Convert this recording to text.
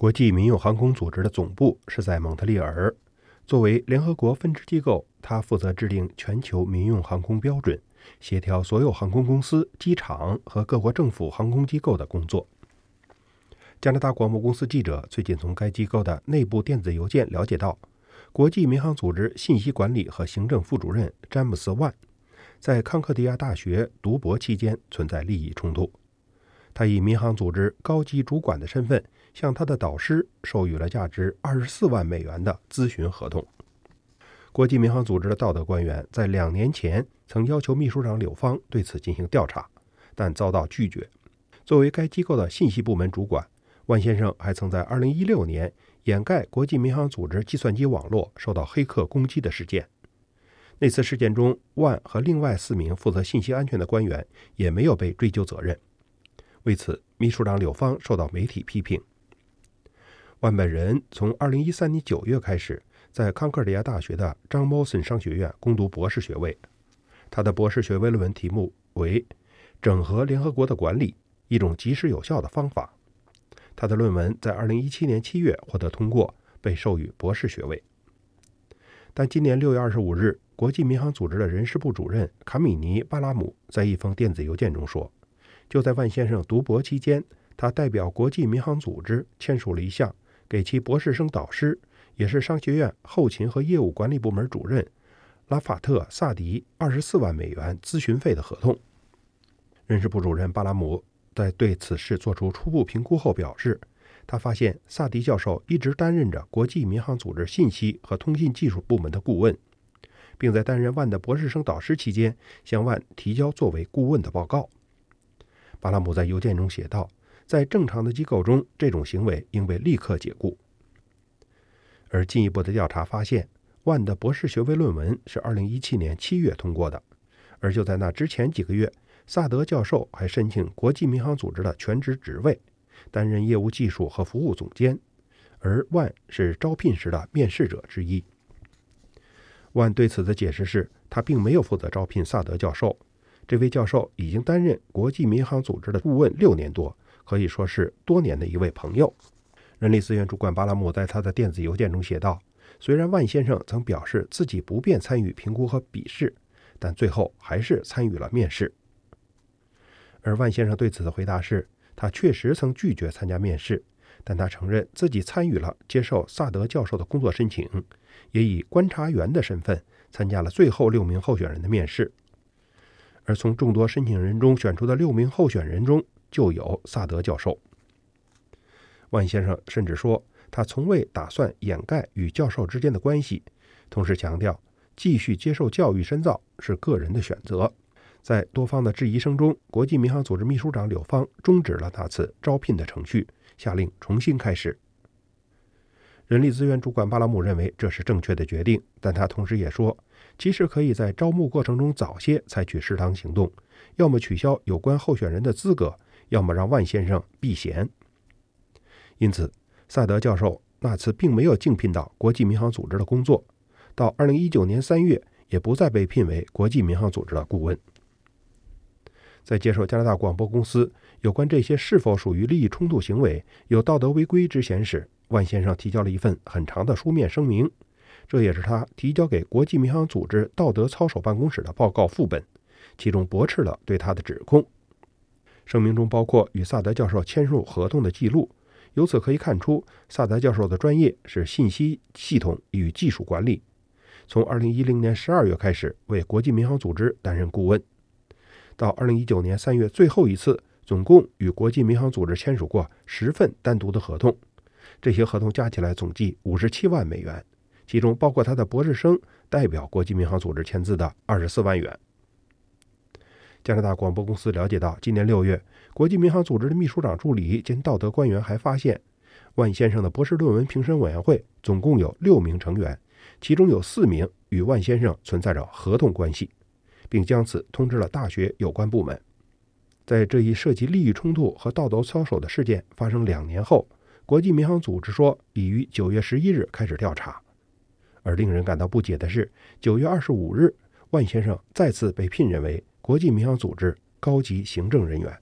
国际民用航空组织的总部是在蒙特利尔。作为联合国分支机构，它负责制定全球民用航空标准，协调所有航空公司、机场和各国政府航空机构的工作。加拿大广播公司记者最近从该机构的内部电子邮件了解到，国际民航组织信息管理和行政副主任詹姆斯·万在康克迪亚大学读博期间存在利益冲突。他以民航组织高级主管的身份，向他的导师授予了价值二十四万美元的咨询合同。国际民航组织的道德官员在两年前曾要求秘书长柳芳对此进行调查，但遭到拒绝。作为该机构的信息部门主管，万先生还曾在二零一六年掩盖国际民航组织计算机网络受到黑客攻击的事件。那次事件中，万和另外四名负责信息安全的官员也没有被追究责任。为此，秘书长柳芳受到媒体批评。万本人从2013年9月开始，在康克里亚大学的张莫森商学院攻读博士学位。他的博士学位论文题目为《整合联合国的管理：一种及时有效的方法》。他的论文在2017年7月获得通过，被授予博士学位。但今年6月25日，国际民航组织的人事部主任卡米尼·巴拉姆在一封电子邮件中说。就在万先生读博期间，他代表国际民航组织签署了一项给其博士生导师，也是商学院后勤和业务管理部门主任拉法特·萨迪二十四万美元咨询费的合同。人事部主任巴拉姆在对此事作出初步评估后表示，他发现萨迪教授一直担任着国际民航组织信息和通信技术部门的顾问，并在担任万的博士生导师期间向万提交作为顾问的报告。巴拉姆在邮件中写道：“在正常的机构中，这种行为应被立刻解雇。”而进一步的调查发现，万的博士学位论文是2017年7月通过的，而就在那之前几个月，萨德教授还申请国际民航组织的全职职位，担任业务技术和服务总监，而万是招聘时的面试者之一。万对此的解释是他并没有负责招聘萨德教授。这位教授已经担任国际民航组织的顾问六年多，可以说是多年的一位朋友。人力资源主管巴拉姆在他的电子邮件中写道：“虽然万先生曾表示自己不便参与评估和笔试，但最后还是参与了面试。”而万先生对此的回答是：他确实曾拒绝参加面试，但他承认自己参与了接受萨德教授的工作申请，也以观察员的身份参加了最后六名候选人的面试。而从众多申请人中选出的六名候选人中，就有萨德教授。万先生甚至说，他从未打算掩盖与教授之间的关系，同时强调，继续接受教育深造是个人的选择。在多方的质疑声中，国际民航组织秘书长柳芳终止了那次招聘的程序，下令重新开始。人力资源主管巴拉姆认为这是正确的决定，但他同时也说，其实可以在招募过程中早些采取适当行动，要么取消有关候选人的资格，要么让万先生避嫌。因此，萨德教授那次并没有竞聘到国际民航组织的工作，到2019年3月也不再被聘为国际民航组织的顾问。在接受加拿大广播公司有关这些是否属于利益冲突行为、有道德违规之嫌时，万先生提交了一份很长的书面声明，这也是他提交给国际民航组织道德操守办公室的报告副本，其中驳斥了对他的指控。声明中包括与萨德教授签署合同的记录，由此可以看出，萨德教授的专业是信息系统与技术管理，从2010年12月开始为国际民航组织担任顾问。到二零一九年三月最后一次，总共与国际民航组织签署过十份单独的合同，这些合同加起来总计五十七万美元，其中包括他的博士生代表国际民航组织签字的二十四万元。加拿大广播公司了解到，今年六月，国际民航组织的秘书长助理兼道德官员还发现，万先生的博士论文评审委员会总共有六名成员，其中有四名与万先生存在着合同关系。并将此通知了大学有关部门。在这一涉及利益冲突和道德操守的事件发生两年后，国际民航组织说已于九月十一日开始调查。而令人感到不解的是，九月二十五日，万先生再次被聘任为国际民航组织高级行政人员。